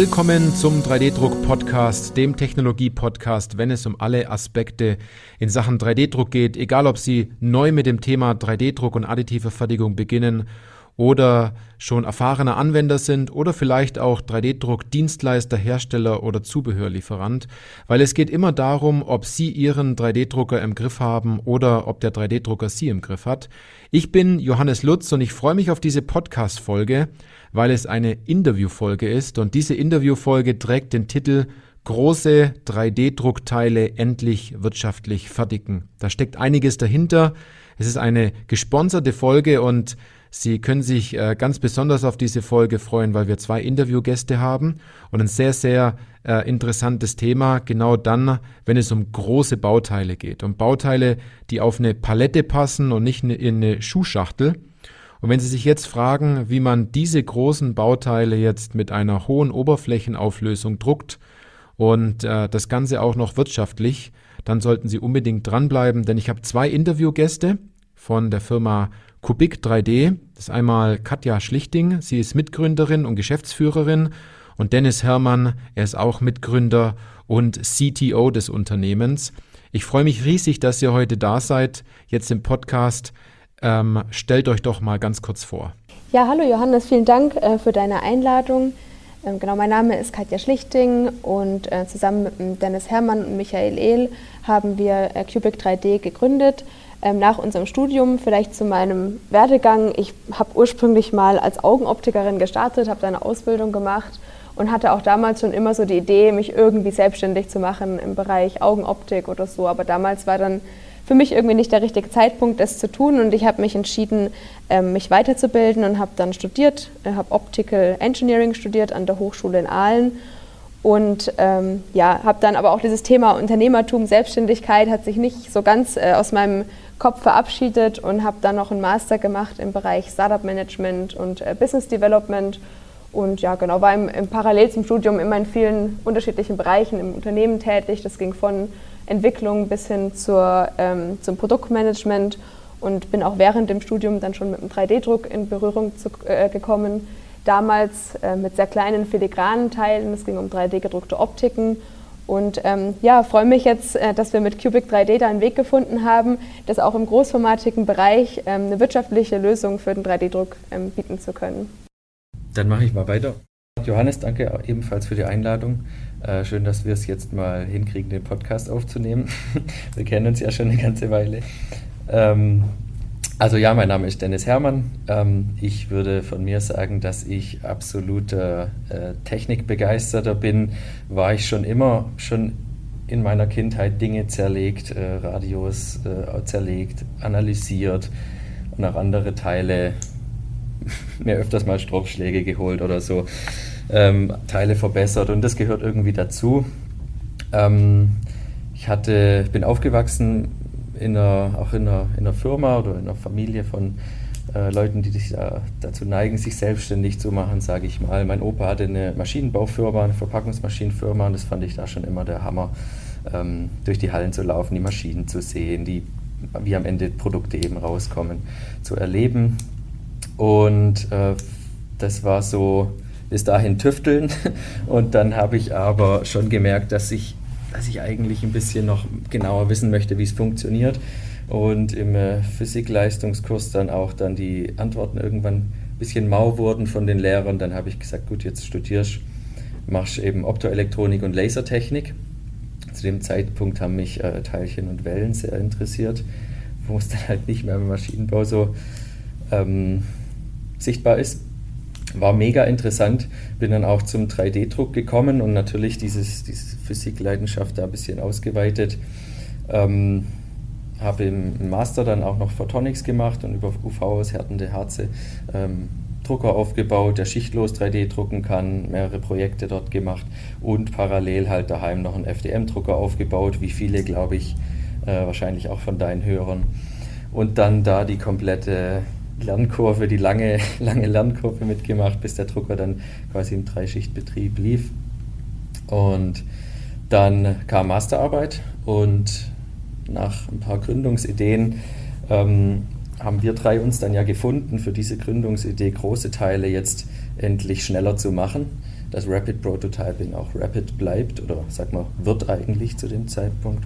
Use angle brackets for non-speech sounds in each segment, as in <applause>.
Willkommen zum 3D-Druck-Podcast, dem Technologie-Podcast, wenn es um alle Aspekte in Sachen 3D-Druck geht, egal ob Sie neu mit dem Thema 3D-Druck und additive Fertigung beginnen oder schon erfahrener Anwender sind oder vielleicht auch 3D-Druck Dienstleister, Hersteller oder Zubehörlieferant, weil es geht immer darum, ob Sie Ihren 3D-Drucker im Griff haben oder ob der 3D-Drucker Sie im Griff hat. Ich bin Johannes Lutz und ich freue mich auf diese Podcast-Folge, weil es eine Interviewfolge ist und diese Interviewfolge trägt den Titel Große 3D-Druckteile endlich wirtschaftlich fertigen. Da steckt einiges dahinter. Es ist eine gesponserte Folge und Sie können sich äh, ganz besonders auf diese Folge freuen, weil wir zwei Interviewgäste haben und ein sehr, sehr äh, interessantes Thema, genau dann, wenn es um große Bauteile geht. Um Bauteile, die auf eine Palette passen und nicht in eine Schuhschachtel. Und wenn Sie sich jetzt fragen, wie man diese großen Bauteile jetzt mit einer hohen Oberflächenauflösung druckt und äh, das Ganze auch noch wirtschaftlich, dann sollten Sie unbedingt dranbleiben, denn ich habe zwei Interviewgäste von der Firma Kubik 3D. Das ist einmal Katja Schlichting, sie ist Mitgründerin und Geschäftsführerin und Dennis Herrmann, er ist auch Mitgründer und CTO des Unternehmens. Ich freue mich riesig, dass ihr heute da seid, jetzt im Podcast. Ähm, stellt euch doch mal ganz kurz vor. Ja, hallo Johannes, vielen Dank äh, für deine Einladung. Ähm, genau, mein Name ist Katja Schlichting und äh, zusammen mit Dennis Herrmann und Michael Ehl haben wir äh, Cubic 3D gegründet ähm, nach unserem Studium vielleicht zu meinem Werdegang. Ich habe ursprünglich mal als Augenoptikerin gestartet, habe eine Ausbildung gemacht und hatte auch damals schon immer so die Idee, mich irgendwie selbstständig zu machen im Bereich Augenoptik oder so. Aber damals war dann für mich irgendwie nicht der richtige Zeitpunkt, das zu tun. Und ich habe mich entschieden, ähm, mich weiterzubilden und habe dann studiert, äh, habe Optical Engineering studiert an der Hochschule in Aalen. Und ähm, ja, habe dann aber auch dieses Thema Unternehmertum, Selbstständigkeit hat sich nicht so ganz äh, aus meinem Kopf verabschiedet und habe dann noch einen Master gemacht im Bereich Startup Management und äh, Business Development. Und ja, genau, war im, im, parallel zum Studium immer in vielen unterschiedlichen Bereichen im Unternehmen tätig. Das ging von Entwicklung bis hin zur, ähm, zum Produktmanagement und bin auch während dem Studium dann schon mit dem 3D-Druck in Berührung zu, äh, gekommen. Damals äh, mit sehr kleinen filigranen Teilen. Es ging um 3D-gedruckte Optiken und ähm, ja, freue mich jetzt, äh, dass wir mit Cubic 3D da einen Weg gefunden haben, das auch im großformatigen Bereich ähm, eine wirtschaftliche Lösung für den 3D-Druck ähm, bieten zu können. Dann mache ich mal weiter. Johannes, danke ebenfalls für die Einladung. Äh, schön, dass wir es jetzt mal hinkriegen, den Podcast aufzunehmen. <laughs> wir kennen uns ja schon eine ganze Weile. Ähm, also ja, mein Name ist Dennis Herrmann. Ähm, ich würde von mir sagen, dass ich absoluter äh, Technikbegeisterter bin. War ich schon immer, schon in meiner Kindheit Dinge zerlegt, äh, Radios äh, zerlegt, analysiert und auch andere Teile, <laughs> mir öfters mal Stromschläge geholt oder so, ähm, Teile verbessert und das gehört irgendwie dazu. Ähm, ich hatte, bin aufgewachsen in einer, auch in einer, in einer Firma oder in einer Familie von äh, Leuten, die sich da, dazu neigen, sich selbstständig zu machen, sage ich mal. Mein Opa hatte eine Maschinenbaufirma, eine Verpackungsmaschinenfirma und das fand ich da schon immer der Hammer, ähm, durch die Hallen zu laufen, die Maschinen zu sehen, die, wie am Ende Produkte eben rauskommen, zu erleben. Und äh, das war so bis dahin tüfteln <laughs> und dann habe ich aber schon gemerkt, dass ich dass ich eigentlich ein bisschen noch genauer wissen möchte, wie es funktioniert. Und im äh, Physikleistungskurs dann auch dann die Antworten irgendwann ein bisschen mau wurden von den Lehrern. Dann habe ich gesagt, gut, jetzt studierst, machst eben Optoelektronik und Lasertechnik. Zu dem Zeitpunkt haben mich äh, Teilchen und Wellen sehr interessiert, wo es dann halt nicht mehr im Maschinenbau so ähm, sichtbar ist war mega interessant. Bin dann auch zum 3D-Druck gekommen und natürlich dieses, diese Physikleidenschaft da ein bisschen ausgeweitet. Ähm, habe im Master dann auch noch Photonics gemacht und über UV aushärtende Harze ähm, Drucker aufgebaut, der schichtlos 3D drucken kann, mehrere Projekte dort gemacht und parallel halt daheim noch einen FDM-Drucker aufgebaut, wie viele, glaube ich, äh, wahrscheinlich auch von deinen Hörern. Und dann da die komplette Lernkurve, die lange, <laughs> lange Lernkurve mitgemacht, bis der Drucker dann quasi im Dreischichtbetrieb lief. Und dann kam Masterarbeit und nach ein paar Gründungsideen ähm, haben wir drei uns dann ja gefunden, für diese Gründungsidee große Teile jetzt endlich schneller zu machen. dass Rapid Prototyping auch Rapid bleibt oder sag mal, wird eigentlich zu dem Zeitpunkt.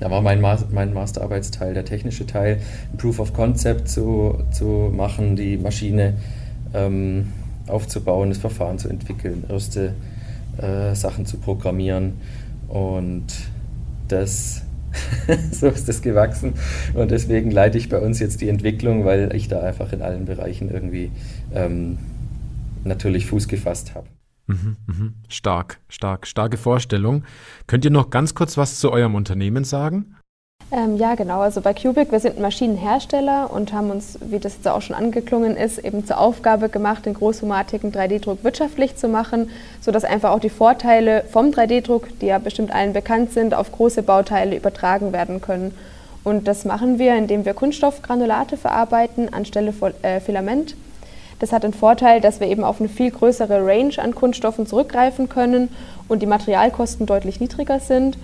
Da war mein, Ma mein Masterarbeitsteil der technische Teil, Proof of Concept zu, zu machen, die Maschine ähm, aufzubauen, das Verfahren zu entwickeln, erste äh, Sachen zu programmieren und das <laughs> so ist das gewachsen und deswegen leite ich bei uns jetzt die Entwicklung, weil ich da einfach in allen Bereichen irgendwie ähm, natürlich Fuß gefasst habe. Mhm, mhm. Stark, stark, starke Vorstellung. Könnt ihr noch ganz kurz was zu eurem Unternehmen sagen? Ähm, ja, genau. Also bei Cubic, wir sind ein Maschinenhersteller und haben uns, wie das jetzt auch schon angeklungen ist, eben zur Aufgabe gemacht, den großformatigen 3D-Druck wirtschaftlich zu machen, sodass einfach auch die Vorteile vom 3D-Druck, die ja bestimmt allen bekannt sind, auf große Bauteile übertragen werden können. Und das machen wir, indem wir Kunststoffgranulate verarbeiten anstelle von äh, Filament. Das hat den Vorteil, dass wir eben auf eine viel größere Range an Kunststoffen zurückgreifen können und die Materialkosten deutlich niedriger sind.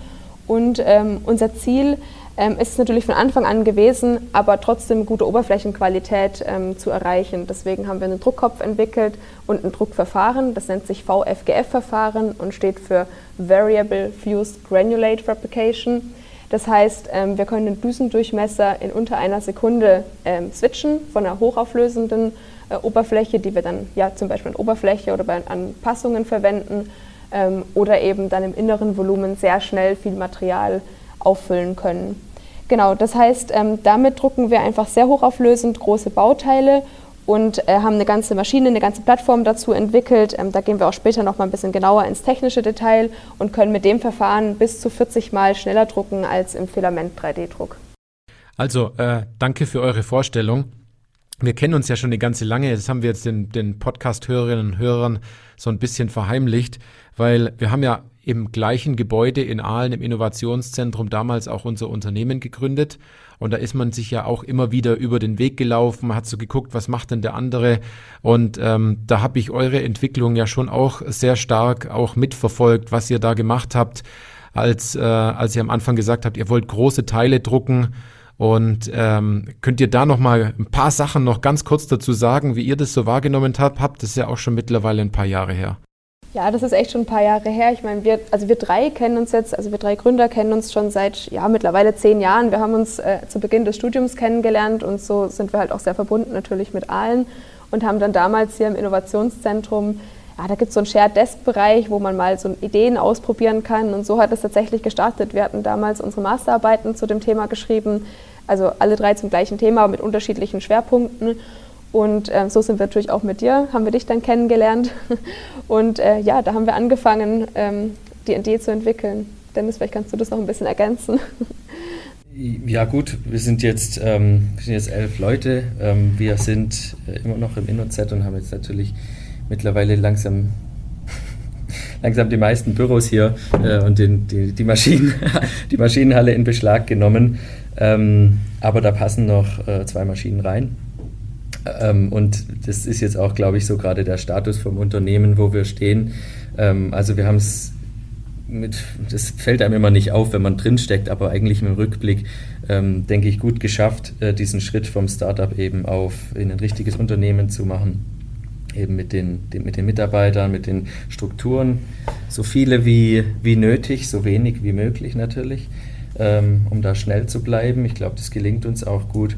Und ähm, unser Ziel ähm, ist natürlich von Anfang an gewesen, aber trotzdem gute Oberflächenqualität ähm, zu erreichen. Deswegen haben wir einen Druckkopf entwickelt und ein Druckverfahren. Das nennt sich VFGF-Verfahren und steht für Variable Fused Granulate Fabrication. Das heißt, ähm, wir können den Düsendurchmesser in unter einer Sekunde ähm, switchen von einer hochauflösenden äh, Oberfläche, die wir dann ja zum Beispiel an Oberfläche oder bei Anpassungen verwenden, ähm, oder eben dann im inneren Volumen sehr schnell viel Material auffüllen können. Genau, das heißt, ähm, damit drucken wir einfach sehr hochauflösend große Bauteile und äh, haben eine ganze Maschine, eine ganze Plattform dazu entwickelt. Ähm, da gehen wir auch später noch mal ein bisschen genauer ins technische Detail und können mit dem Verfahren bis zu 40 Mal schneller drucken als im Filament-3D-Druck. Also, äh, danke für eure Vorstellung. Wir kennen uns ja schon eine ganze lange. Das haben wir jetzt den, den Podcast-Hörerinnen und Hörern so ein bisschen verheimlicht, weil wir haben ja im gleichen Gebäude in Aalen im Innovationszentrum damals auch unser Unternehmen gegründet. Und da ist man sich ja auch immer wieder über den Weg gelaufen, hat so geguckt, was macht denn der andere. Und ähm, da habe ich eure Entwicklung ja schon auch sehr stark auch mitverfolgt, was ihr da gemacht habt, als, äh, als ihr am Anfang gesagt habt, ihr wollt große Teile drucken. Und ähm, könnt ihr da noch mal ein paar Sachen noch ganz kurz dazu sagen, wie ihr das so wahrgenommen habt? Habt das ist ja auch schon mittlerweile ein paar Jahre her. Ja, das ist echt schon ein paar Jahre her. Ich meine, wir, also wir drei kennen uns jetzt, also wir drei Gründer kennen uns schon seit ja, mittlerweile zehn Jahren. Wir haben uns äh, zu Beginn des Studiums kennengelernt und so sind wir halt auch sehr verbunden natürlich mit allen und haben dann damals hier im Innovationszentrum, ja, da gibt es so einen Shared Desk-Bereich, wo man mal so Ideen ausprobieren kann und so hat es tatsächlich gestartet. Wir hatten damals unsere Masterarbeiten zu dem Thema geschrieben, also alle drei zum gleichen Thema mit unterschiedlichen Schwerpunkten und äh, so sind wir natürlich auch mit dir, haben wir dich dann kennengelernt. <laughs> Und äh, ja, da haben wir angefangen, ähm, die Idee zu entwickeln. Dennis, vielleicht kannst du das noch ein bisschen ergänzen. <laughs> Ja gut, wir sind jetzt, ähm, wir sind jetzt elf Leute. Ähm, wir sind äh, immer noch im InnoZ und haben jetzt natürlich mittlerweile langsam <laughs> langsam die meisten Büros hier äh, und den, die, die, Maschinen, die Maschinenhalle in Beschlag genommen. Ähm, aber da passen noch äh, zwei Maschinen rein. Ähm, und das ist jetzt auch, glaube ich, so gerade der Status vom Unternehmen, wo wir stehen. Ähm, also wir haben es mit, das fällt einem immer nicht auf, wenn man drinsteckt, aber eigentlich im Rückblick, ähm, denke ich, gut geschafft, äh, diesen Schritt vom Startup eben auf in ein richtiges Unternehmen zu machen. Eben mit den, den, mit den Mitarbeitern, mit den Strukturen, so viele wie, wie nötig, so wenig wie möglich natürlich, ähm, um da schnell zu bleiben. Ich glaube, das gelingt uns auch gut.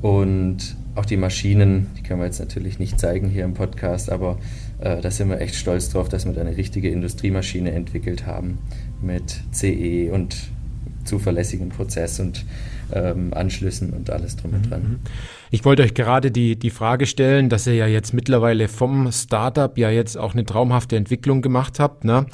Und auch die Maschinen, die können wir jetzt natürlich nicht zeigen hier im Podcast, aber äh, da sind wir echt stolz drauf, dass wir da eine richtige Industriemaschine entwickelt haben mit CE und zuverlässigem Prozess und ähm, Anschlüssen und alles drum und dran. Mhm. Ich wollte euch gerade die, die Frage stellen, dass ihr ja jetzt mittlerweile vom Startup ja jetzt auch eine traumhafte Entwicklung gemacht habt. Ne?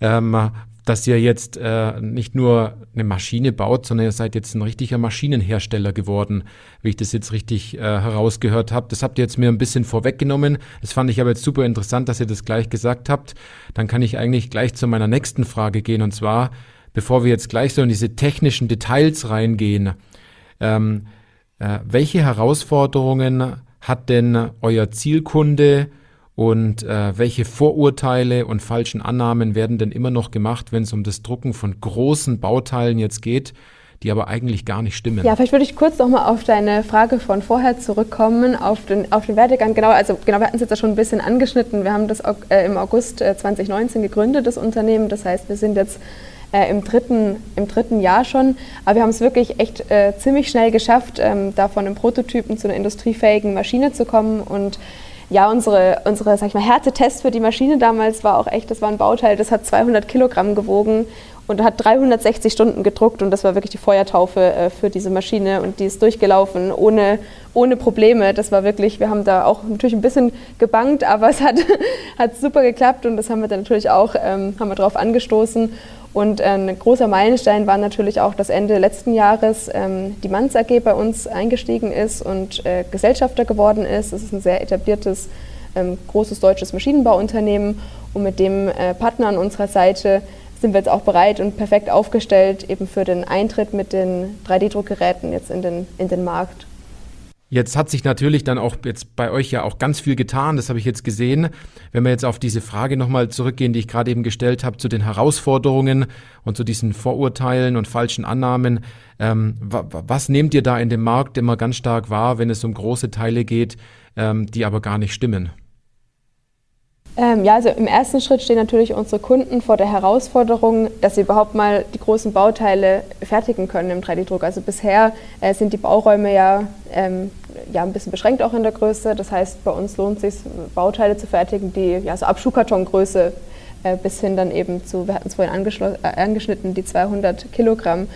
Ähm, dass ihr jetzt äh, nicht nur eine Maschine baut, sondern ihr seid jetzt ein richtiger Maschinenhersteller geworden, wie ich das jetzt richtig äh, herausgehört habe. Das habt ihr jetzt mir ein bisschen vorweggenommen. Das fand ich aber jetzt super interessant, dass ihr das gleich gesagt habt. Dann kann ich eigentlich gleich zu meiner nächsten Frage gehen und zwar, bevor wir jetzt gleich so in diese technischen Details reingehen, ähm, äh, welche Herausforderungen hat denn euer Zielkunde und äh, welche Vorurteile und falschen Annahmen werden denn immer noch gemacht, wenn es um das Drucken von großen Bauteilen jetzt geht, die aber eigentlich gar nicht stimmen. Ja, vielleicht würde ich kurz nochmal auf deine Frage von vorher zurückkommen, auf den, auf den Werdegang. Genau, also genau, wir hatten es jetzt ja schon ein bisschen angeschnitten. Wir haben das äh, im August 2019 äh, gegründet, das Unternehmen. Das heißt, wir sind jetzt äh, im, dritten, im dritten Jahr schon. Aber wir haben es wirklich echt äh, ziemlich schnell geschafft, ähm, da von einem Prototypen zu einer industriefähigen Maschine zu kommen. Und ja, unsere, unsere sag ich mal, Härtetest für die Maschine damals war auch echt, das war ein Bauteil, das hat 200 Kilogramm gewogen und hat 360 Stunden gedruckt und das war wirklich die Feuertaufe äh, für diese Maschine und die ist durchgelaufen ohne, ohne Probleme. Das war wirklich, wir haben da auch natürlich ein bisschen gebankt, aber es hat, <laughs> hat super geklappt und das haben wir dann natürlich auch, ähm, haben wir darauf angestoßen. Und äh, ein großer Meilenstein war natürlich auch, dass Ende letzten Jahres ähm, die Manns AG bei uns eingestiegen ist und äh, Gesellschafter geworden ist. Das ist ein sehr etabliertes, ähm, großes deutsches Maschinenbauunternehmen und mit dem äh, Partner an unserer Seite sind wir jetzt auch bereit und perfekt aufgestellt eben für den Eintritt mit den 3D-Druckgeräten jetzt in den, in den Markt. Jetzt hat sich natürlich dann auch jetzt bei euch ja auch ganz viel getan, das habe ich jetzt gesehen. Wenn wir jetzt auf diese Frage nochmal zurückgehen, die ich gerade eben gestellt habe, zu den Herausforderungen und zu diesen Vorurteilen und falschen Annahmen, ähm, was nehmt ihr da in dem Markt immer ganz stark wahr, wenn es um große Teile geht, ähm, die aber gar nicht stimmen? Ähm, ja, also im ersten Schritt stehen natürlich unsere Kunden vor der Herausforderung, dass sie überhaupt mal die großen Bauteile fertigen können im 3D-Druck. Also bisher äh, sind die Bauräume ja, ähm, ja ein bisschen beschränkt auch in der Größe. Das heißt, bei uns lohnt es sich, Bauteile zu fertigen, die ja so ab Schuhkartongröße äh, bis hin dann eben zu, wir hatten es vorhin äh, angeschnitten, die 200 Kilogramm.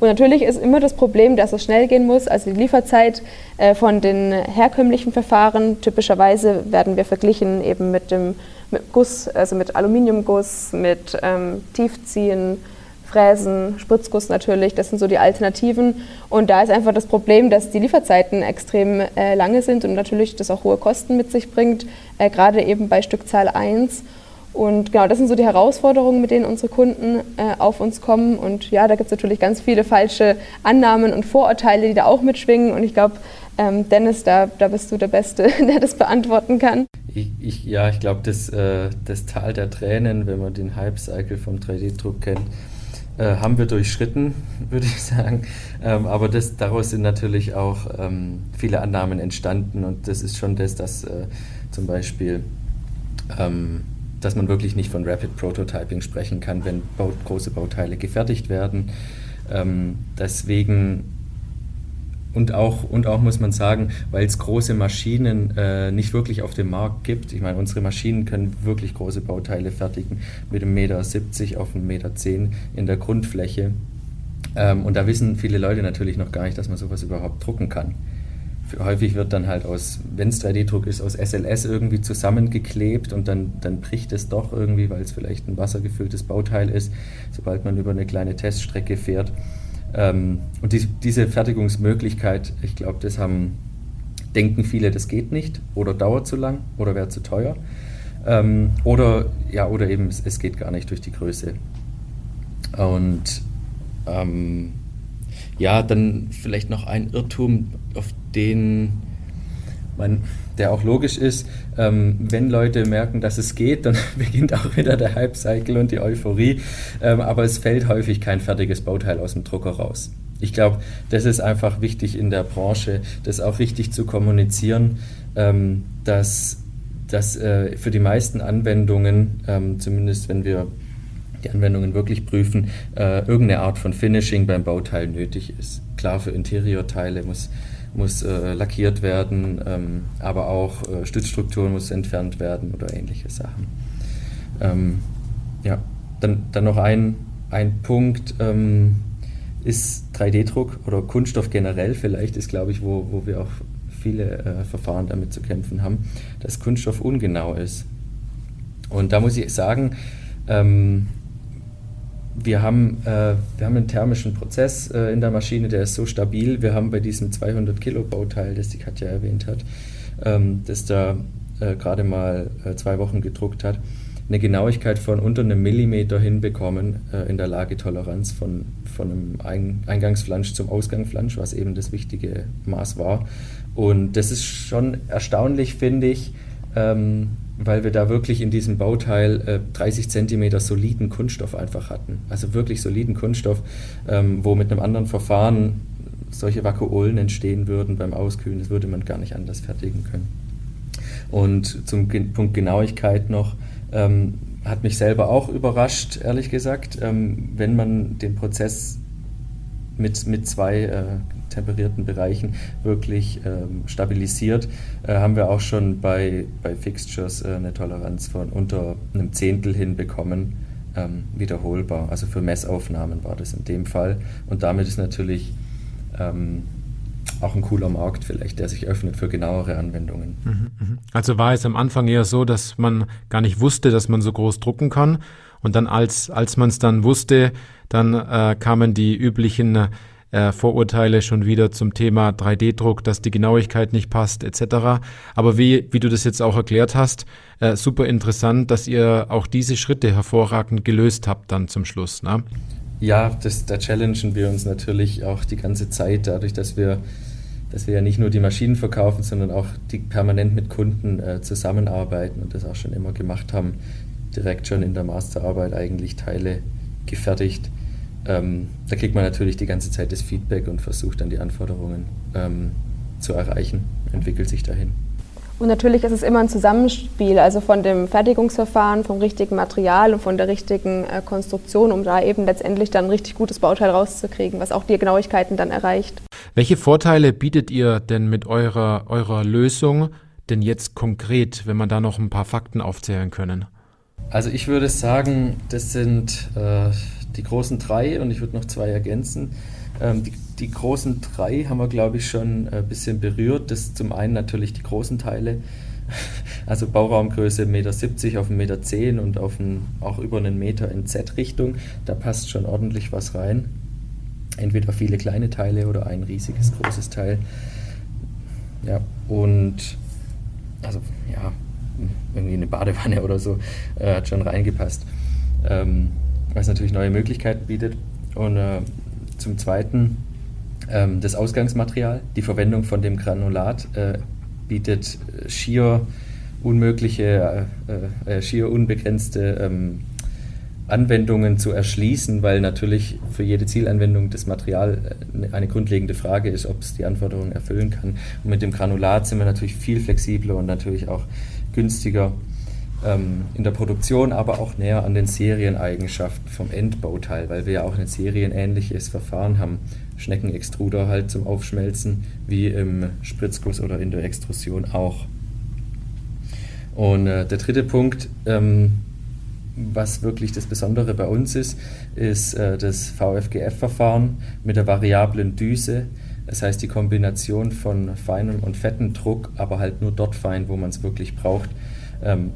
Und natürlich ist immer das Problem, dass es schnell gehen muss. Also die Lieferzeit äh, von den herkömmlichen Verfahren, typischerweise werden wir verglichen eben mit dem mit Guss, also mit Aluminiumguss, mit ähm, Tiefziehen, Fräsen, Spritzguss natürlich, das sind so die Alternativen. Und da ist einfach das Problem, dass die Lieferzeiten extrem äh, lange sind und natürlich das auch hohe Kosten mit sich bringt, äh, gerade eben bei Stückzahl 1. Und genau, das sind so die Herausforderungen, mit denen unsere Kunden äh, auf uns kommen. Und ja, da gibt es natürlich ganz viele falsche Annahmen und Vorurteile, die da auch mitschwingen. Und ich glaube, ähm, Dennis, da, da bist du der Beste, <laughs> der das beantworten kann. Ich, ich, ja, ich glaube, das, äh, das Tal der Tränen, wenn man den Hype-Cycle vom 3D-Druck kennt, äh, haben wir durchschritten, <laughs> würde ich sagen. Ähm, aber das, daraus sind natürlich auch ähm, viele Annahmen entstanden. Und das ist schon das, dass äh, zum Beispiel ähm, dass man wirklich nicht von Rapid Prototyping sprechen kann, wenn Bau große Bauteile gefertigt werden. Ähm, deswegen und auch, und auch muss man sagen, weil es große Maschinen äh, nicht wirklich auf dem Markt gibt. Ich meine, unsere Maschinen können wirklich große Bauteile fertigen mit einem Meter 70 auf einem Meter 10 in der Grundfläche. Ähm, und da wissen viele Leute natürlich noch gar nicht, dass man sowas überhaupt drucken kann häufig wird dann halt aus, wenn es 3D-Druck ist, aus SLS irgendwie zusammengeklebt und dann, dann bricht es doch irgendwie, weil es vielleicht ein wassergefülltes Bauteil ist, sobald man über eine kleine Teststrecke fährt. Ähm, und die, diese Fertigungsmöglichkeit, ich glaube, das haben, denken viele, das geht nicht oder dauert zu lang oder wäre zu teuer. Ähm, oder, ja, oder eben es, es, geht gar nicht durch die Größe. Und ähm, ja, dann vielleicht noch ein Irrtum, auf den man, der auch logisch ist, ähm, wenn Leute merken, dass es geht, dann <laughs> beginnt auch wieder der Hype-Cycle und die Euphorie, ähm, aber es fällt häufig kein fertiges Bauteil aus dem Drucker raus. Ich glaube, das ist einfach wichtig in der Branche, das auch richtig zu kommunizieren, ähm, dass, dass äh, für die meisten Anwendungen, ähm, zumindest wenn wir die Anwendungen wirklich prüfen, äh, irgendeine Art von Finishing beim Bauteil nötig ist. Klar, für Interiorteile muss, muss äh, lackiert werden, ähm, aber auch äh, Stützstrukturen muss entfernt werden oder ähnliche Sachen. Ähm, ja, dann, dann noch ein, ein Punkt ähm, ist 3D-Druck oder Kunststoff generell vielleicht ist, glaube ich, wo, wo wir auch viele äh, Verfahren damit zu kämpfen haben, dass Kunststoff ungenau ist. Und da muss ich sagen, ähm, wir haben, äh, wir haben einen thermischen Prozess äh, in der Maschine, der ist so stabil. Wir haben bei diesem 200 Kilo Bauteil, das die Katja erwähnt hat, ähm, das da äh, gerade mal äh, zwei Wochen gedruckt hat, eine Genauigkeit von unter einem Millimeter hinbekommen äh, in der Lagetoleranz von, von einem Ein Eingangsflansch zum Ausgangsflansch, was eben das wichtige Maß war. Und das ist schon erstaunlich, finde ich, ähm, weil wir da wirklich in diesem Bauteil äh, 30 Zentimeter soliden Kunststoff einfach hatten. Also wirklich soliden Kunststoff, ähm, wo mit einem anderen Verfahren solche Vakuolen entstehen würden beim Auskühlen. Das würde man gar nicht anders fertigen können. Und zum Punkt Genauigkeit noch, ähm, hat mich selber auch überrascht, ehrlich gesagt, ähm, wenn man den Prozess mit, mit zwei äh, temperierten Bereichen wirklich ähm, stabilisiert, äh, haben wir auch schon bei, bei Fixtures äh, eine Toleranz von unter einem Zehntel hinbekommen, ähm, wiederholbar. Also für Messaufnahmen war das in dem Fall. Und damit ist natürlich ähm, auch ein cooler Markt vielleicht, der sich öffnet für genauere Anwendungen. Mhm, mhm. Also war es am Anfang eher so, dass man gar nicht wusste, dass man so groß drucken kann. Und dann, als, als man es dann wusste, dann äh, kamen die üblichen äh, Vorurteile schon wieder zum Thema 3D-Druck, dass die Genauigkeit nicht passt, etc. Aber wie, wie du das jetzt auch erklärt hast, äh, super interessant, dass ihr auch diese Schritte hervorragend gelöst habt dann zum Schluss. Ne? Ja, das, da challengen wir uns natürlich auch die ganze Zeit, dadurch, dass wir, dass wir ja nicht nur die Maschinen verkaufen, sondern auch die permanent mit Kunden äh, zusammenarbeiten und das auch schon immer gemacht haben, direkt schon in der Masterarbeit eigentlich Teile gefertigt. Ähm, da kriegt man natürlich die ganze Zeit das Feedback und versucht dann die Anforderungen ähm, zu erreichen, entwickelt sich dahin. Und natürlich ist es immer ein Zusammenspiel, also von dem Fertigungsverfahren, vom richtigen Material und von der richtigen äh, Konstruktion, um da eben letztendlich dann ein richtig gutes Bauteil rauszukriegen, was auch die Genauigkeiten dann erreicht. Welche Vorteile bietet ihr denn mit eurer, eurer Lösung denn jetzt konkret, wenn man da noch ein paar Fakten aufzählen können? Also ich würde sagen, das sind äh, die großen drei und ich würde noch zwei ergänzen. Ähm, die die großen drei haben wir, glaube ich, schon ein bisschen berührt. Das zum einen natürlich die großen Teile, <laughs> also Bauraumgröße 1,70 Meter auf 1,10 Meter und auf ein, auch über einen Meter in Z-Richtung. Da passt schon ordentlich was rein. Entweder viele kleine Teile oder ein riesiges großes Teil. Ja, und also ja, irgendwie eine Badewanne <laughs> oder so äh, hat schon reingepasst. Ähm, was natürlich neue Möglichkeiten bietet. Und äh, zum Zweiten ähm, das Ausgangsmaterial, die Verwendung von dem Granulat äh, bietet äh, schier unmögliche, äh, äh, schier unbegrenzte ähm, Anwendungen zu erschließen, weil natürlich für jede Zielanwendung das Material äh, eine grundlegende Frage ist, ob es die Anforderungen erfüllen kann. Und mit dem Granulat sind wir natürlich viel flexibler und natürlich auch günstiger ähm, in der Produktion, aber auch näher an den Serieneigenschaften vom Endbauteil, weil wir ja auch ein serienähnliches Verfahren haben. Schneckenextruder halt zum Aufschmelzen, wie im Spritzguss oder in der Extrusion auch. Und äh, der dritte Punkt, ähm, was wirklich das Besondere bei uns ist, ist äh, das VFGF-Verfahren mit der variablen Düse. Das heißt, die Kombination von feinem und fetten Druck, aber halt nur dort fein, wo man es wirklich braucht, ähm,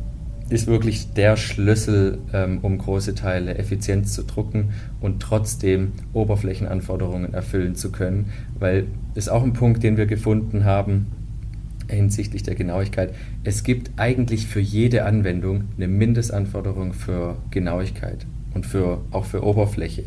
ist wirklich der Schlüssel, ähm, um große Teile effizient zu drucken und trotzdem Oberflächenanforderungen erfüllen zu können, weil ist auch ein Punkt, den wir gefunden haben hinsichtlich der Genauigkeit. Es gibt eigentlich für jede Anwendung eine Mindestanforderung für Genauigkeit und für, auch für Oberfläche.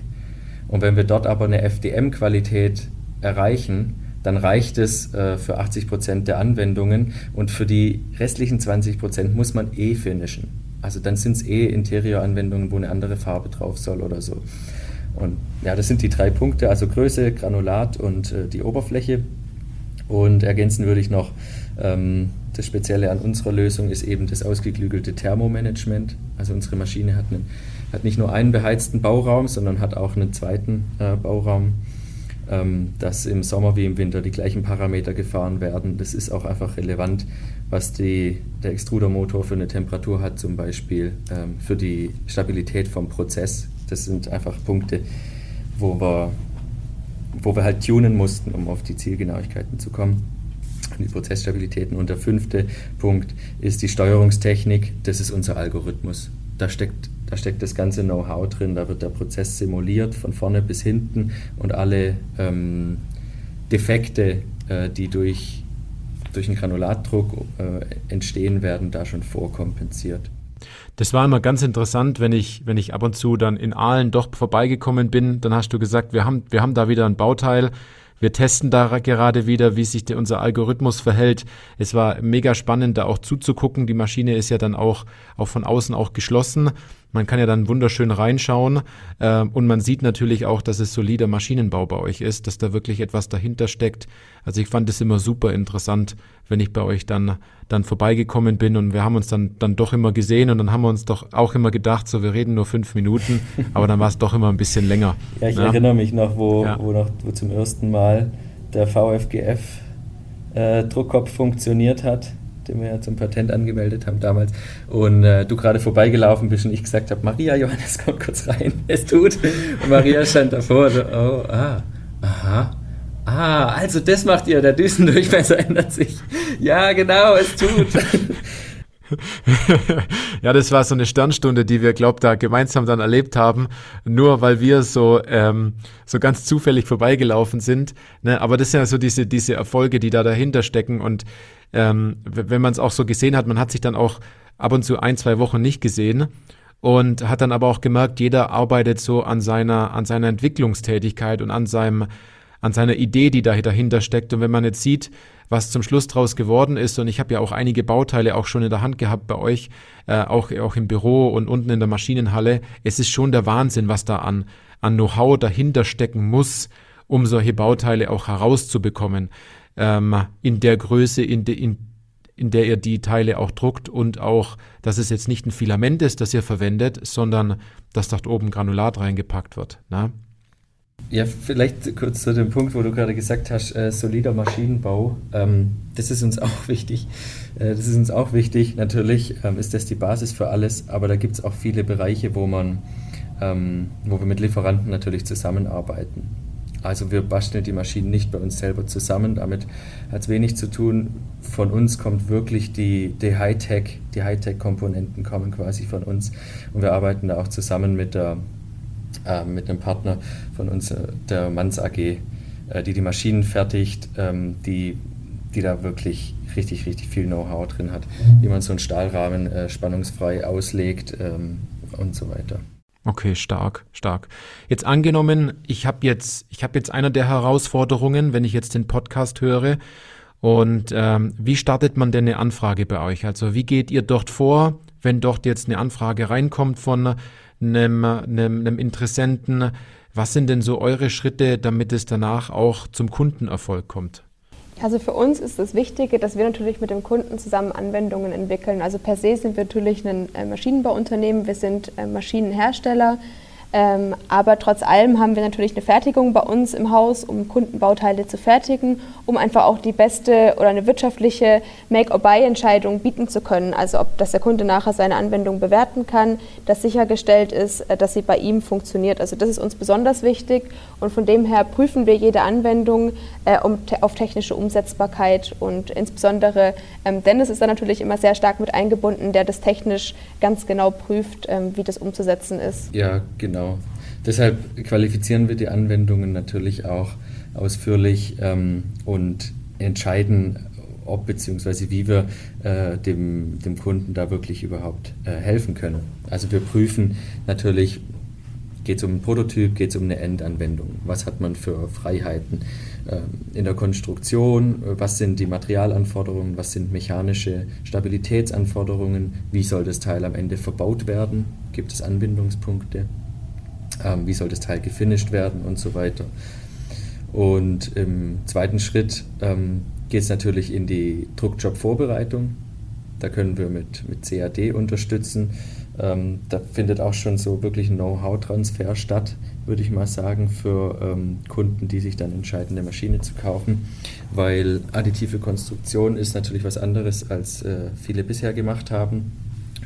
Und wenn wir dort aber eine FDM-Qualität erreichen, dann reicht es äh, für 80 Prozent der Anwendungen und für die restlichen 20 Prozent muss man eh finishen. Also dann sind es eh Interior-Anwendungen, wo eine andere Farbe drauf soll oder so. Und ja, das sind die drei Punkte, also Größe, Granulat und äh, die Oberfläche. Und ergänzen würde ich noch, ähm, das Spezielle an unserer Lösung ist eben das ausgeklügelte Thermomanagement. Also unsere Maschine hat, einen, hat nicht nur einen beheizten Bauraum, sondern hat auch einen zweiten äh, Bauraum dass im Sommer wie im Winter die gleichen Parameter gefahren werden. Das ist auch einfach relevant, was die, der Extrudermotor für eine Temperatur hat, zum Beispiel ähm, für die Stabilität vom Prozess. Das sind einfach Punkte, wo wir, wo wir halt tunen mussten, um auf die Zielgenauigkeiten zu kommen die Prozessstabilitäten. Und der fünfte Punkt ist die Steuerungstechnik. Das ist unser Algorithmus. Da steckt da steckt das ganze Know-how drin, da wird der Prozess simuliert von vorne bis hinten und alle ähm, Defekte, äh, die durch, durch einen Granulatdruck äh, entstehen, werden da schon vorkompensiert. Das war immer ganz interessant, wenn ich, wenn ich ab und zu dann in Aalen doch vorbeigekommen bin, dann hast du gesagt, wir haben, wir haben da wieder ein Bauteil, wir testen da gerade wieder, wie sich der, unser Algorithmus verhält. Es war mega spannend, da auch zuzugucken. Die Maschine ist ja dann auch, auch von außen auch geschlossen. Man kann ja dann wunderschön reinschauen äh, und man sieht natürlich auch, dass es solider Maschinenbau bei euch ist, dass da wirklich etwas dahinter steckt. Also ich fand es immer super interessant, wenn ich bei euch dann, dann vorbeigekommen bin und wir haben uns dann, dann doch immer gesehen und dann haben wir uns doch auch immer gedacht, so wir reden nur fünf Minuten, <laughs> aber dann war es doch immer ein bisschen länger. Ja, ich ja. erinnere mich noch, wo, ja. wo noch wo zum ersten Mal der VFGF äh, Druckkopf funktioniert hat den wir ja zum Patent angemeldet haben damals, und äh, du gerade vorbeigelaufen bist und ich gesagt habe, Maria, Johannes, komm kurz rein, <laughs> es tut. Und Maria stand davor, so, oh, ah, aha, ah, also das macht ihr, der Düsendurchmesser <laughs> ändert sich. Ja, genau, es tut. <laughs> <laughs> ja, das war so eine Sternstunde, die wir, glaub, da gemeinsam dann erlebt haben, nur weil wir so, ähm, so ganz zufällig vorbeigelaufen sind. Ne? Aber das sind ja so diese, diese Erfolge, die da dahinter stecken und ähm, wenn man es auch so gesehen hat, man hat sich dann auch ab und zu ein, zwei Wochen nicht gesehen und hat dann aber auch gemerkt, jeder arbeitet so an seiner, an seiner Entwicklungstätigkeit und an seinem, an seiner Idee, die da dahinter steckt. Und wenn man jetzt sieht, was zum Schluss draus geworden ist, und ich habe ja auch einige Bauteile auch schon in der Hand gehabt bei euch, äh, auch, auch im Büro und unten in der Maschinenhalle, es ist schon der Wahnsinn, was da an, an Know-how dahinter stecken muss, um solche Bauteile auch herauszubekommen ähm, in der Größe, in, de, in, in der ihr die Teile auch druckt und auch, dass es jetzt nicht ein Filament ist, das ihr verwendet, sondern dass dort oben Granulat reingepackt wird. Ne? Ja, vielleicht kurz zu dem Punkt, wo du gerade gesagt hast, äh, solider Maschinenbau. Ähm, das ist uns <laughs> auch wichtig. Äh, das ist uns auch wichtig. Natürlich ähm, ist das die Basis für alles, aber da gibt es auch viele Bereiche, wo man, ähm, wo wir mit Lieferanten natürlich zusammenarbeiten. Also wir basteln die Maschinen nicht bei uns selber zusammen, damit hat es wenig zu tun. Von uns kommt wirklich die, die Hightech, die Hightech-Komponenten kommen quasi von uns und wir arbeiten da auch zusammen mit, der, äh, mit einem Partner von uns, äh, der Manns AG, äh, die die Maschinen fertigt, ähm, die, die da wirklich richtig, richtig viel Know-how drin hat, wie man so einen Stahlrahmen äh, spannungsfrei auslegt ähm, und so weiter. Okay, stark, stark. Jetzt angenommen, ich habe jetzt, ich jetzt einer der Herausforderungen, wenn ich jetzt den Podcast höre. Und ähm, wie startet man denn eine Anfrage bei euch? Also wie geht ihr dort vor, wenn dort jetzt eine Anfrage reinkommt von einem, einem, einem Interessenten? Was sind denn so eure Schritte, damit es danach auch zum Kundenerfolg kommt? Also für uns ist das Wichtige, dass wir natürlich mit dem Kunden zusammen Anwendungen entwickeln. Also per se sind wir natürlich ein äh, Maschinenbauunternehmen, wir sind äh, Maschinenhersteller. Ähm, aber trotz allem haben wir natürlich eine Fertigung bei uns im Haus, um Kundenbauteile zu fertigen, um einfach auch die beste oder eine wirtschaftliche Make-or-Buy-Entscheidung bieten zu können. Also ob dass der Kunde nachher seine Anwendung bewerten kann, dass sichergestellt ist, äh, dass sie bei ihm funktioniert. Also das ist uns besonders wichtig und von dem her prüfen wir jede Anwendung äh, um, te auf technische Umsetzbarkeit und insbesondere ähm, Dennis ist da natürlich immer sehr stark mit eingebunden, der das technisch ganz genau prüft, ähm, wie das umzusetzen ist. Ja, genau genau. Deshalb qualifizieren wir die Anwendungen natürlich auch ausführlich ähm, und entscheiden, ob bzw. wie wir äh, dem, dem Kunden da wirklich überhaupt äh, helfen können. Also wir prüfen natürlich, geht es um einen Prototyp, geht es um eine Endanwendung, was hat man für Freiheiten äh, in der Konstruktion, was sind die Materialanforderungen, was sind mechanische Stabilitätsanforderungen, wie soll das Teil am Ende verbaut werden, gibt es Anbindungspunkte ähm, wie soll das Teil gefinisht werden und so weiter. Und im zweiten Schritt ähm, geht es natürlich in die Druckjob-Vorbereitung. Da können wir mit, mit CAD unterstützen. Ähm, da findet auch schon so wirklich ein Know-how-Transfer statt, würde ich mal sagen, für ähm, Kunden, die sich dann entscheiden, eine Maschine zu kaufen. Weil additive Konstruktion ist natürlich was anderes, als äh, viele bisher gemacht haben.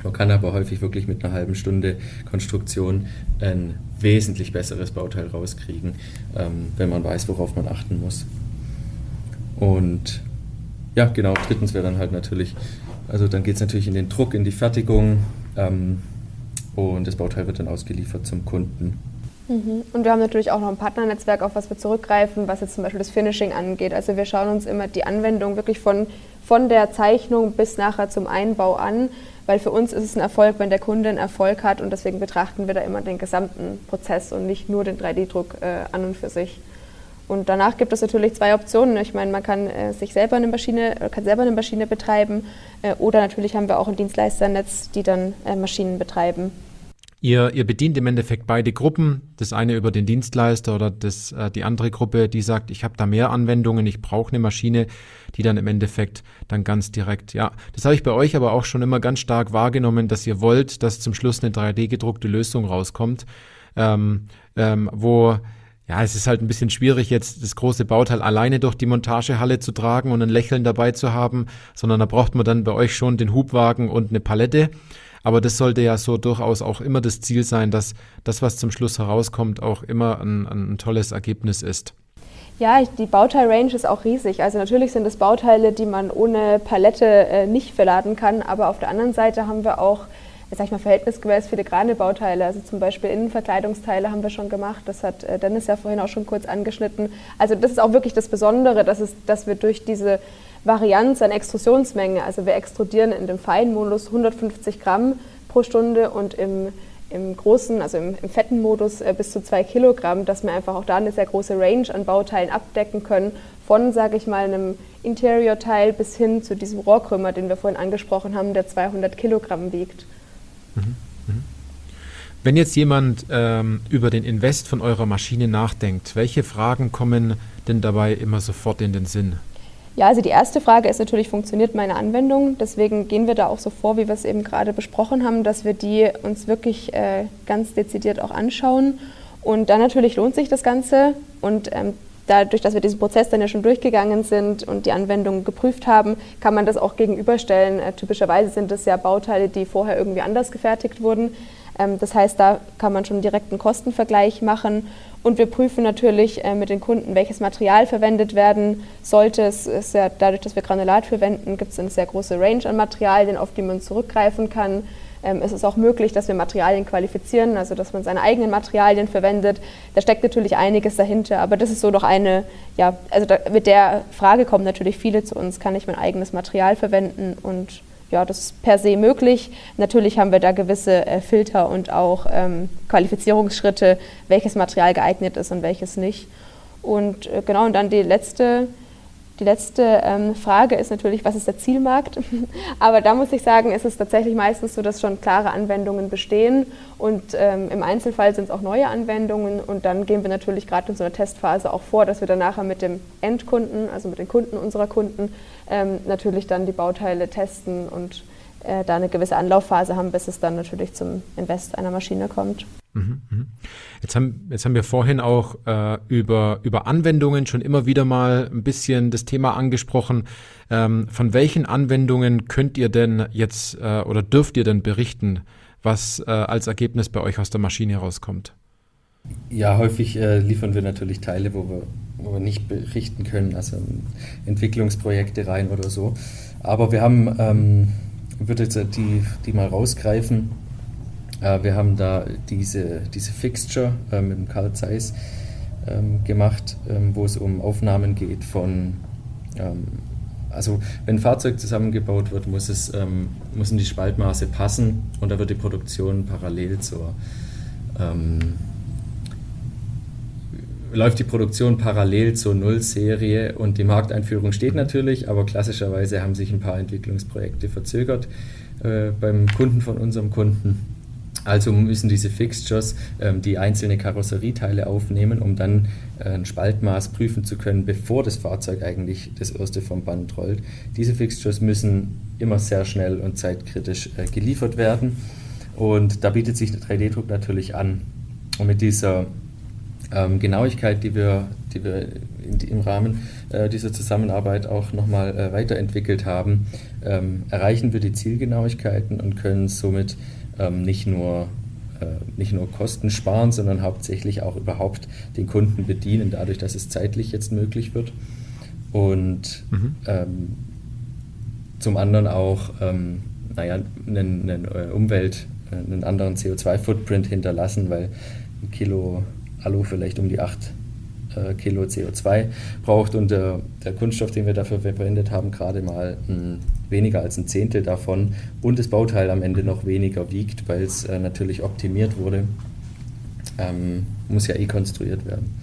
Man kann aber häufig wirklich mit einer halben Stunde Konstruktion ein wesentlich besseres Bauteil rauskriegen, ähm, wenn man weiß, worauf man achten muss. Und ja, genau, drittens wäre dann halt natürlich, also dann geht es natürlich in den Druck, in die Fertigung ähm, und das Bauteil wird dann ausgeliefert zum Kunden. Mhm. Und wir haben natürlich auch noch ein Partnernetzwerk, auf was wir zurückgreifen, was jetzt zum Beispiel das Finishing angeht. Also wir schauen uns immer die Anwendung wirklich von, von der Zeichnung bis nachher zum Einbau an weil für uns ist es ein Erfolg, wenn der Kunde einen Erfolg hat und deswegen betrachten wir da immer den gesamten Prozess und nicht nur den 3D-Druck äh, an und für sich. Und danach gibt es natürlich zwei Optionen. Ich meine, man kann äh, sich selber eine Maschine, kann selber eine Maschine betreiben äh, oder natürlich haben wir auch ein Dienstleisternetz, die dann äh, Maschinen betreiben. Ihr, ihr bedient im Endeffekt beide Gruppen. Das eine über den Dienstleister oder das, äh, die andere Gruppe, die sagt, ich habe da mehr Anwendungen, ich brauche eine Maschine, die dann im Endeffekt dann ganz direkt, ja, das habe ich bei euch aber auch schon immer ganz stark wahrgenommen, dass ihr wollt, dass zum Schluss eine 3D-gedruckte Lösung rauskommt, ähm, ähm, wo ja, es ist halt ein bisschen schwierig, jetzt das große Bauteil alleine durch die Montagehalle zu tragen und ein Lächeln dabei zu haben, sondern da braucht man dann bei euch schon den Hubwagen und eine Palette. Aber das sollte ja so durchaus auch immer das Ziel sein, dass das, was zum Schluss herauskommt, auch immer ein, ein tolles Ergebnis ist. Ja, die Bauteil-Range ist auch riesig. Also natürlich sind es Bauteile, die man ohne Palette äh, nicht verladen kann, aber auf der anderen Seite haben wir auch sag ich mal, verhältnisgemäß filigrane Bauteile. Also zum Beispiel Innenverkleidungsteile haben wir schon gemacht. Das hat äh, Dennis ja vorhin auch schon kurz angeschnitten. Also das ist auch wirklich das Besondere, dass, es, dass wir durch diese Varianz an Extrusionsmenge, also wir extrudieren in dem Feinmodus 150 Gramm pro Stunde und im, im großen, also im, im fetten Modus äh, bis zu zwei Kilogramm, dass wir einfach auch da eine sehr große Range an Bauteilen abdecken können, von, sage ich mal, einem Interior-Teil bis hin zu diesem Rohrkrümmer, den wir vorhin angesprochen haben, der 200 Kilogramm wiegt. Mhm. Mhm. Wenn jetzt jemand ähm, über den Invest von eurer Maschine nachdenkt, welche Fragen kommen denn dabei immer sofort in den Sinn? Ja, also die erste Frage ist natürlich, funktioniert meine Anwendung? Deswegen gehen wir da auch so vor, wie wir es eben gerade besprochen haben, dass wir die uns wirklich äh, ganz dezidiert auch anschauen. Und dann natürlich lohnt sich das Ganze. Und ähm, dadurch, dass wir diesen Prozess dann ja schon durchgegangen sind und die Anwendung geprüft haben, kann man das auch gegenüberstellen. Äh, typischerweise sind das ja Bauteile, die vorher irgendwie anders gefertigt wurden. Ähm, das heißt, da kann man schon direkt einen Kostenvergleich machen. Und wir prüfen natürlich äh, mit den Kunden, welches Material verwendet werden sollte. Es ist ja dadurch, dass wir Granulat verwenden, gibt es eine sehr große Range an Materialien, auf die man zurückgreifen kann. Ähm, es ist auch möglich, dass wir Materialien qualifizieren, also dass man seine eigenen Materialien verwendet. Da steckt natürlich einiges dahinter, aber das ist so doch eine, ja, also da, mit der Frage kommen natürlich viele zu uns, kann ich mein eigenes Material verwenden und ja, das ist per se möglich. Natürlich haben wir da gewisse äh, Filter und auch ähm, Qualifizierungsschritte, welches Material geeignet ist und welches nicht. Und äh, genau, und dann die letzte die letzte ähm, Frage ist natürlich, was ist der Zielmarkt? <laughs> Aber da muss ich sagen, ist es tatsächlich meistens so, dass schon klare Anwendungen bestehen und ähm, im Einzelfall sind es auch neue Anwendungen und dann gehen wir natürlich gerade in so einer Testphase auch vor, dass wir dann nachher mit dem Endkunden, also mit den Kunden unserer Kunden, ähm, natürlich dann die Bauteile testen und äh, da eine gewisse Anlaufphase haben, bis es dann natürlich zum Invest einer Maschine kommt. Mhm, mhm. Jetzt haben, jetzt haben wir vorhin auch äh, über, über Anwendungen schon immer wieder mal ein bisschen das Thema angesprochen. Ähm, von welchen Anwendungen könnt ihr denn jetzt äh, oder dürft ihr denn berichten, was äh, als Ergebnis bei euch aus der Maschine herauskommt? Ja, häufig äh, liefern wir natürlich Teile, wo wir, wo wir nicht berichten können, also Entwicklungsprojekte rein oder so. Aber wir haben, ähm, ich würde jetzt die, die mal rausgreifen, wir haben da diese, diese Fixture äh, mit dem Carl Zeiss ähm, gemacht, ähm, wo es um Aufnahmen geht von, ähm, also wenn ein Fahrzeug zusammengebaut wird, muss es, ähm, müssen die Spaltmaße passen und da wird die Produktion parallel zur ähm, läuft die Produktion parallel zur Nullserie und die Markteinführung steht natürlich, aber klassischerweise haben sich ein paar Entwicklungsprojekte verzögert äh, beim Kunden von unserem Kunden. Also müssen diese Fixtures ähm, die einzelnen Karosserieteile aufnehmen, um dann äh, ein Spaltmaß prüfen zu können, bevor das Fahrzeug eigentlich das erste vom Band rollt. Diese Fixtures müssen immer sehr schnell und zeitkritisch äh, geliefert werden. Und da bietet sich der 3D-Druck natürlich an. Und mit dieser ähm, Genauigkeit, die wir, die wir in, im Rahmen äh, dieser Zusammenarbeit auch nochmal äh, weiterentwickelt haben, ähm, erreichen wir die Zielgenauigkeiten und können somit ähm, nicht nur äh, nicht nur Kosten sparen, sondern hauptsächlich auch überhaupt den Kunden bedienen, dadurch, dass es zeitlich jetzt möglich wird. Und mhm. ähm, zum anderen auch ähm, naja, einen, einen äh, Umwelt, äh, einen anderen CO2-Footprint hinterlassen, weil ein Kilo Alu vielleicht um die 8 äh, Kilo CO2 braucht und der, der, Kunststoff, den wir dafür verwendet haben, gerade mal ein weniger als ein Zehntel davon und das Bauteil am Ende noch weniger wiegt, weil es äh, natürlich optimiert wurde. Ähm, muss ja eh konstruiert werden.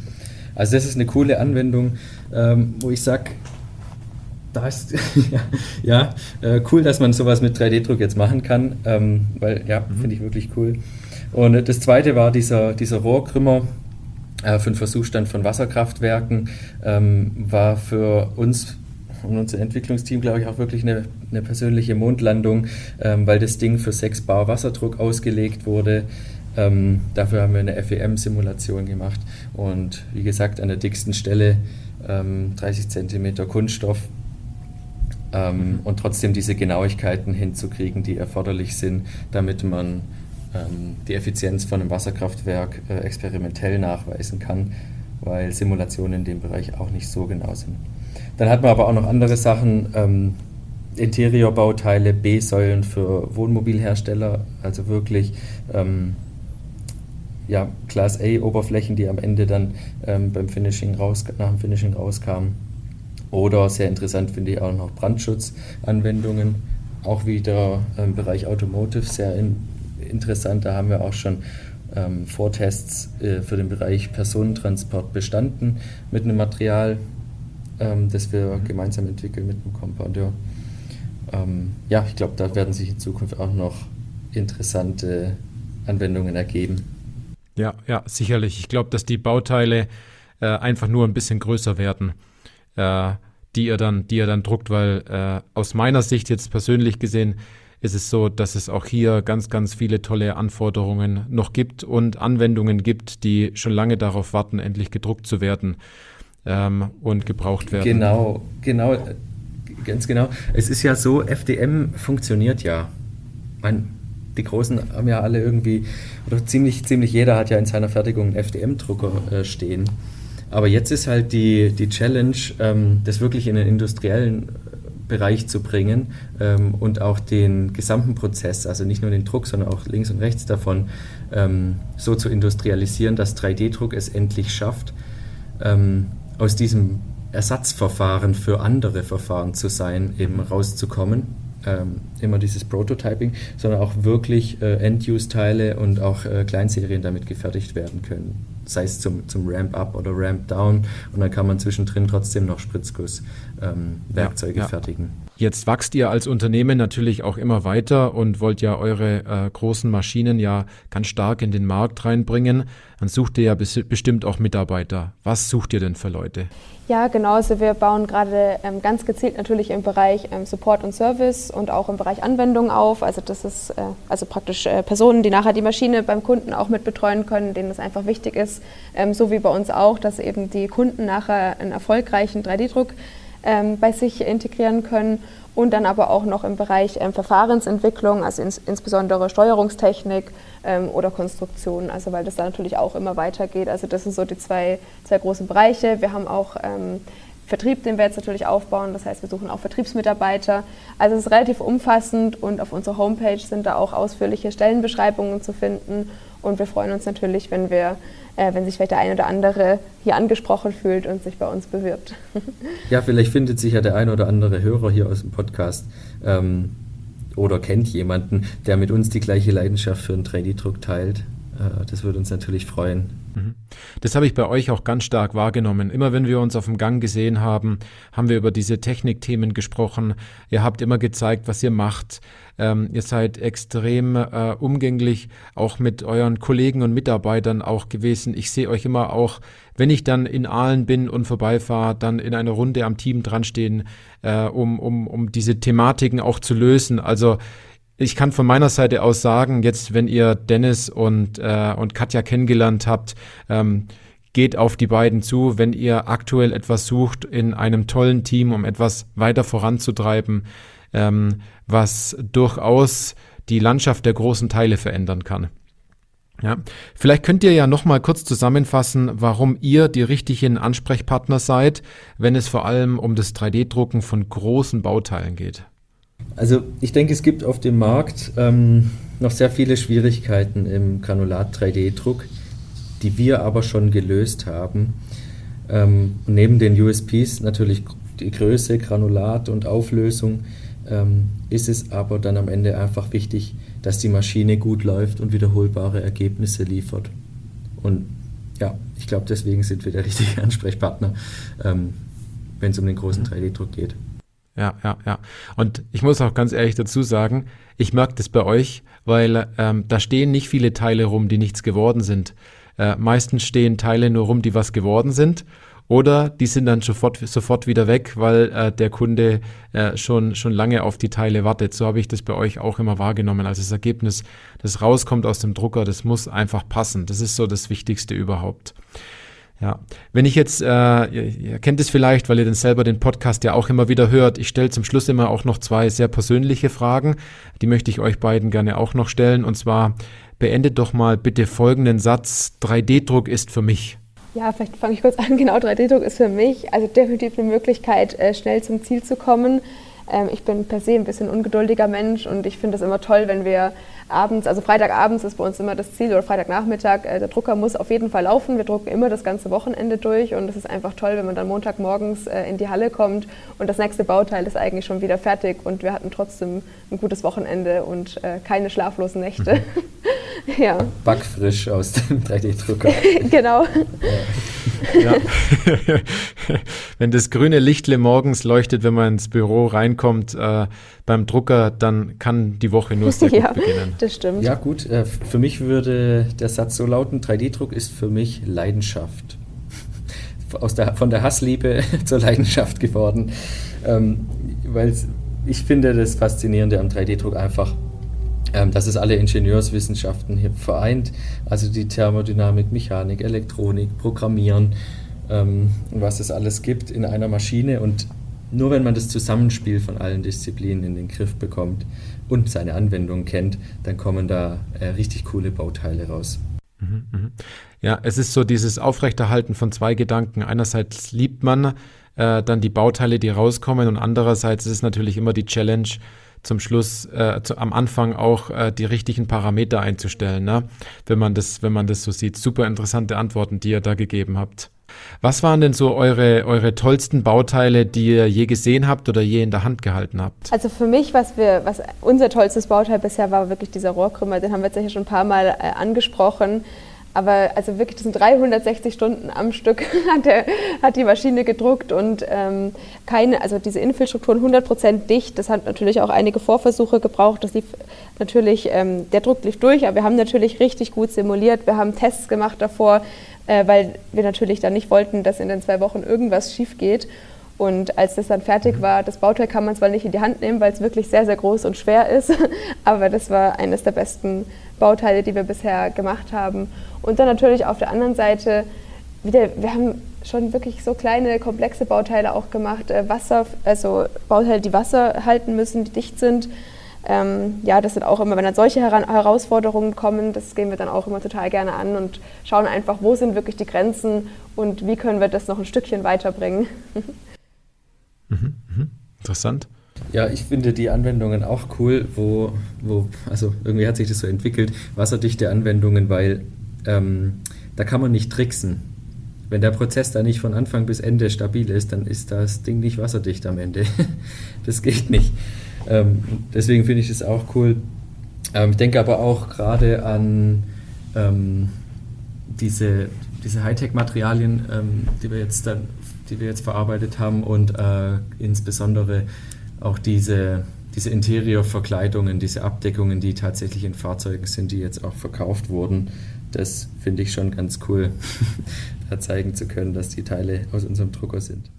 Also das ist eine coole Anwendung, ähm, wo ich sage, da ist <laughs> ja, ja äh, cool, dass man sowas mit 3D-Druck jetzt machen kann, ähm, weil ja, mhm. finde ich wirklich cool. Und das zweite war dieser, dieser Rohrkrümmer äh, für den Versuchsstand von Wasserkraftwerken, ähm, war für uns und unser Entwicklungsteam, glaube ich, auch wirklich eine, eine persönliche Mondlandung, ähm, weil das Ding für 6 Bar Wasserdruck ausgelegt wurde. Ähm, dafür haben wir eine FEM-Simulation gemacht und wie gesagt an der dicksten Stelle ähm, 30 cm Kunststoff ähm, und trotzdem diese Genauigkeiten hinzukriegen, die erforderlich sind, damit man ähm, die Effizienz von einem Wasserkraftwerk äh, experimentell nachweisen kann, weil Simulationen in dem Bereich auch nicht so genau sind. Dann hat man aber auch noch andere Sachen, ähm, Interieurbauteile, B-Säulen für Wohnmobilhersteller, also wirklich ähm, ja, Class A-Oberflächen, die am Ende dann ähm, beim Finishing raus, nach dem Finishing rauskamen. Oder sehr interessant finde ich auch noch Brandschutzanwendungen, auch wieder im Bereich Automotive sehr in, interessant. Da haben wir auch schon ähm, Vortests äh, für den Bereich Personentransport bestanden mit einem Material, ähm, das wir mhm. gemeinsam entwickeln mit dem Compoundeur. Ähm, ja, ich glaube, da werden sich in Zukunft auch noch interessante Anwendungen ergeben. Ja, ja, sicherlich. Ich glaube, dass die Bauteile äh, einfach nur ein bisschen größer werden, äh, die ihr dann, die ihr dann druckt, weil äh, aus meiner Sicht jetzt persönlich gesehen ist es so, dass es auch hier ganz, ganz viele tolle Anforderungen noch gibt und Anwendungen gibt, die schon lange darauf warten, endlich gedruckt zu werden ähm, und gebraucht werden. Genau, genau, ganz genau. Es ist ja so, FDM funktioniert ja. Man, die Großen haben ja alle irgendwie, oder ziemlich, ziemlich jeder hat ja in seiner Fertigung einen FDM-Drucker äh, stehen. Aber jetzt ist halt die, die Challenge, ähm, das wirklich in den industriellen Bereich zu bringen ähm, und auch den gesamten Prozess, also nicht nur den Druck, sondern auch links und rechts davon, ähm, so zu industrialisieren, dass 3D-Druck es endlich schafft, ähm, aus diesem Ersatzverfahren für andere Verfahren zu sein, eben rauszukommen. Ähm, immer dieses Prototyping, sondern auch wirklich äh, End-Use-Teile und auch äh, Kleinserien damit gefertigt werden können. Sei es zum, zum Ramp-Up oder Ramp-Down und dann kann man zwischendrin trotzdem noch Spritzguss-Werkzeuge ähm, ja, ja. fertigen. Jetzt wächst ihr als Unternehmen natürlich auch immer weiter und wollt ja eure äh, großen Maschinen ja ganz stark in den Markt reinbringen. Dann sucht ihr ja bestimmt auch Mitarbeiter. Was sucht ihr denn für Leute? Ja, genau. Also wir bauen gerade ähm, ganz gezielt natürlich im Bereich ähm, Support und Service und auch im Bereich Anwendung auf. Also das ist äh, also praktisch äh, Personen, die nachher die Maschine beim Kunden auch mit betreuen können, denen es einfach wichtig ist, ähm, so wie bei uns auch, dass eben die Kunden nachher einen erfolgreichen 3D-Druck ähm, bei sich integrieren können und dann aber auch noch im Bereich ähm, Verfahrensentwicklung, also ins, insbesondere Steuerungstechnik ähm, oder Konstruktion, also weil das da natürlich auch immer weitergeht. Also das sind so die zwei, zwei großen Bereiche. Wir haben auch ähm, Vertrieb, den wir jetzt natürlich aufbauen. Das heißt, wir suchen auch Vertriebsmitarbeiter. Also es ist relativ umfassend und auf unserer Homepage sind da auch ausführliche Stellenbeschreibungen zu finden. Und wir freuen uns natürlich, wenn wir äh, wenn sich vielleicht der eine oder andere hier angesprochen fühlt und sich bei uns bewirbt. <laughs> Ja, vielleicht findet sich ja der eine oder andere Hörer hier aus dem Podcast ähm, oder kennt jemanden, der mit uns die gleiche Leidenschaft für einen 3D-Druck teilt. Äh, das würde uns natürlich freuen. Mhm. Das habe ich bei euch auch ganz stark wahrgenommen. Immer wenn wir uns auf dem Gang gesehen haben, haben wir über diese Technikthemen gesprochen. Ihr habt immer gezeigt, was ihr macht. Ähm, ihr seid extrem äh, umgänglich, auch mit euren Kollegen und Mitarbeitern auch gewesen. Ich sehe euch immer auch, wenn ich dann in Aalen bin und vorbeifahre, dann in einer Runde am Team dranstehen, äh, um, um, um diese Thematiken auch zu lösen. Also ich kann von meiner Seite aus sagen, jetzt, wenn ihr Dennis und, äh, und Katja kennengelernt habt, ähm, geht auf die beiden zu, wenn ihr aktuell etwas sucht in einem tollen Team, um etwas weiter voranzutreiben, ähm, was durchaus die Landschaft der großen Teile verändern kann. Ja, vielleicht könnt ihr ja noch mal kurz zusammenfassen, warum ihr die richtigen Ansprechpartner seid, wenn es vor allem um das 3D-Drucken von großen Bauteilen geht. Also ich denke, es gibt auf dem Markt ähm, noch sehr viele Schwierigkeiten im Granulat-3D-Druck, die wir aber schon gelöst haben. Ähm, neben den USPs natürlich die Größe, Granulat und Auflösung ähm, ist es aber dann am Ende einfach wichtig, dass die Maschine gut läuft und wiederholbare Ergebnisse liefert. Und ja, ich glaube, deswegen sind wir der richtige <laughs> Ansprechpartner, ähm, wenn es um den großen 3D-Druck mhm. geht. Ja, ja, ja. Und ich muss auch ganz ehrlich dazu sagen, ich merke das bei euch, weil ähm, da stehen nicht viele Teile rum, die nichts geworden sind. Äh, meistens stehen Teile nur rum, die was geworden sind. Oder die sind dann sofort, sofort wieder weg, weil äh, der Kunde äh, schon, schon lange auf die Teile wartet. So habe ich das bei euch auch immer wahrgenommen. Also das Ergebnis, das rauskommt aus dem Drucker, das muss einfach passen. Das ist so das Wichtigste überhaupt. Ja, wenn ich jetzt, äh, ihr, ihr kennt es vielleicht, weil ihr dann selber den Podcast ja auch immer wieder hört, ich stelle zum Schluss immer auch noch zwei sehr persönliche Fragen, die möchte ich euch beiden gerne auch noch stellen. Und zwar, beendet doch mal bitte folgenden Satz, 3D-Druck ist für mich. Ja, vielleicht fange ich kurz an. Genau, 3D-Druck ist für mich also definitiv eine Möglichkeit, äh, schnell zum Ziel zu kommen. Ähm, ich bin per se ein bisschen ungeduldiger Mensch und ich finde es immer toll, wenn wir abends, also Freitagabends ist bei uns immer das Ziel oder Freitagnachmittag, äh, der Drucker muss auf jeden Fall laufen. Wir drucken immer das ganze Wochenende durch und es ist einfach toll, wenn man dann Montagmorgens äh, in die Halle kommt und das nächste Bauteil ist eigentlich schon wieder fertig und wir hatten trotzdem ein gutes Wochenende und keine schlaflosen Nächte. Mhm. <laughs> ja. Backfrisch aus dem 3D-Drucker. <laughs> genau. Ja. <laughs> wenn das grüne Lichtle morgens leuchtet, wenn man ins Büro reinkommt äh, beim Drucker, dann kann die Woche nur sehr <laughs> ja, gut beginnen. Das stimmt. Ja, gut. Äh, für mich würde der Satz so lauten: 3D-Druck ist für mich Leidenschaft. <laughs> Aus der, von der Hassliebe zur Leidenschaft geworden. Ähm, weil ich finde das Faszinierende am 3D-Druck einfach, dass es alle Ingenieurswissenschaften hier vereint, also die Thermodynamik, Mechanik, Elektronik, Programmieren, ähm, was es alles gibt in einer Maschine und nur wenn man das Zusammenspiel von allen Disziplinen in den Griff bekommt und seine Anwendung kennt, dann kommen da äh, richtig coole Bauteile raus. Mhm, mhm. Ja, es ist so dieses Aufrechterhalten von zwei Gedanken. Einerseits liebt man äh, dann die Bauteile, die rauskommen und andererseits ist es natürlich immer die Challenge, zum Schluss äh, zu, am Anfang auch äh, die richtigen Parameter einzustellen, ne? wenn man das, wenn man das so sieht. Super interessante Antworten, die ihr da gegeben habt. Was waren denn so eure, eure tollsten Bauteile, die ihr je gesehen habt oder je in der Hand gehalten habt? Also für mich, was wir, was unser tollstes Bauteil bisher war, wirklich dieser Rohrkrümmer, den haben wir jetzt ja schon ein paar Mal äh, angesprochen. Aber also wirklich, das sind 360 Stunden am Stück <laughs> hat, der, hat die Maschine gedruckt und ähm, keine, also diese Infilstrukturen 100% dicht. Das hat natürlich auch einige Vorversuche gebraucht. Das lief natürlich, ähm, der Druck lief durch, aber wir haben natürlich richtig gut simuliert. Wir haben Tests gemacht davor, äh, weil wir natürlich dann nicht wollten, dass in den zwei Wochen irgendwas schief geht. Und als das dann fertig war, das Bauteil kann man zwar nicht in die Hand nehmen, weil es wirklich sehr, sehr groß und schwer ist, <laughs> aber das war eines der besten Bauteile, die wir bisher gemacht haben. Und dann natürlich auf der anderen Seite wieder, wir haben schon wirklich so kleine, komplexe Bauteile auch gemacht, äh, Wasser, also Bauteile, die Wasser halten müssen, die dicht sind. Ähm, ja, das sind auch immer, wenn dann solche Herausforderungen kommen, das gehen wir dann auch immer total gerne an und schauen einfach, wo sind wirklich die Grenzen und wie können wir das noch ein Stückchen weiterbringen. <laughs> mhm. Interessant. Ja, ich finde die Anwendungen auch cool, wo, wo, also irgendwie hat sich das so entwickelt, wasserdichte Anwendungen, weil ähm, da kann man nicht tricksen. Wenn der Prozess da nicht von Anfang bis Ende stabil ist, dann ist das Ding nicht wasserdicht am Ende. <laughs> das geht nicht. Ähm, deswegen finde ich das auch cool. Ähm, ich denke aber auch gerade an ähm, diese, diese Hightech-Materialien, ähm, die wir jetzt dann, die wir jetzt verarbeitet haben und äh, insbesondere auch diese, diese Interior-Verkleidungen, diese Abdeckungen, die tatsächlich in Fahrzeugen sind, die jetzt auch verkauft wurden, das finde ich schon ganz cool, <laughs> da zeigen zu können, dass die Teile aus unserem Drucker sind.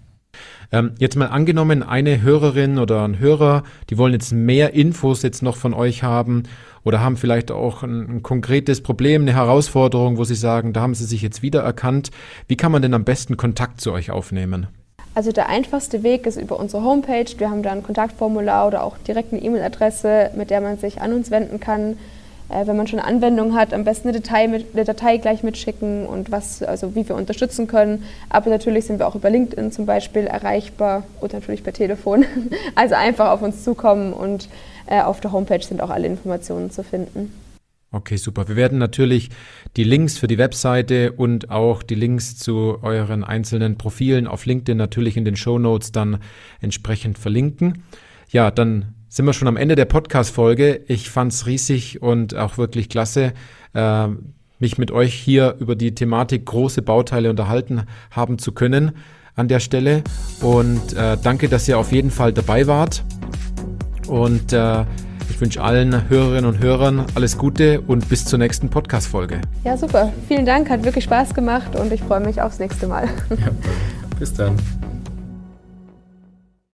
Ähm, jetzt mal angenommen, eine Hörerin oder ein Hörer, die wollen jetzt mehr Infos jetzt noch von euch haben oder haben vielleicht auch ein, ein, konkretes Problem, eine Herausforderung, wo sie sagen, da haben sie sich jetzt wiedererkannt. Wie kann man denn am besten Kontakt zu euch aufnehmen? Also der einfachste Weg ist über unsere Homepage. Wir haben da ein Kontaktformular oder auch direkt eine E-Mail-Adresse, mit der man sich an uns wenden kann. Äh, wenn man schon eine Anwendung hat, am besten eine Datei, mit, eine Datei gleich mitschicken und was, also wie wir unterstützen können. Aber natürlich sind wir auch über LinkedIn zum Beispiel erreichbar oder natürlich per Telefon. <laughs> Also einfach auf uns zukommen und äh, auf der Homepage sind auch alle Informationen zu finden. Okay, super. Wir werden natürlich die Links für die Webseite und auch die Links zu euren einzelnen Profilen auf LinkedIn natürlich in den Show Notes dann entsprechend verlinken. Ja, dann sind wir schon am Ende der Podcast-Folge. Ich fand es riesig und auch wirklich klasse, äh, mich mit euch hier über die Thematik große Bauteile unterhalten haben zu können an der Stelle. Und äh, danke, dass ihr auf jeden Fall dabei wart. Und äh, ich wünsche allen Hörerinnen und Hörern alles Gute und bis zur nächsten Podcast-Folge. Ja, super. Vielen Dank, hat wirklich Spaß gemacht und ich freue mich aufs nächste Mal. Ja, <laughs> bis dann.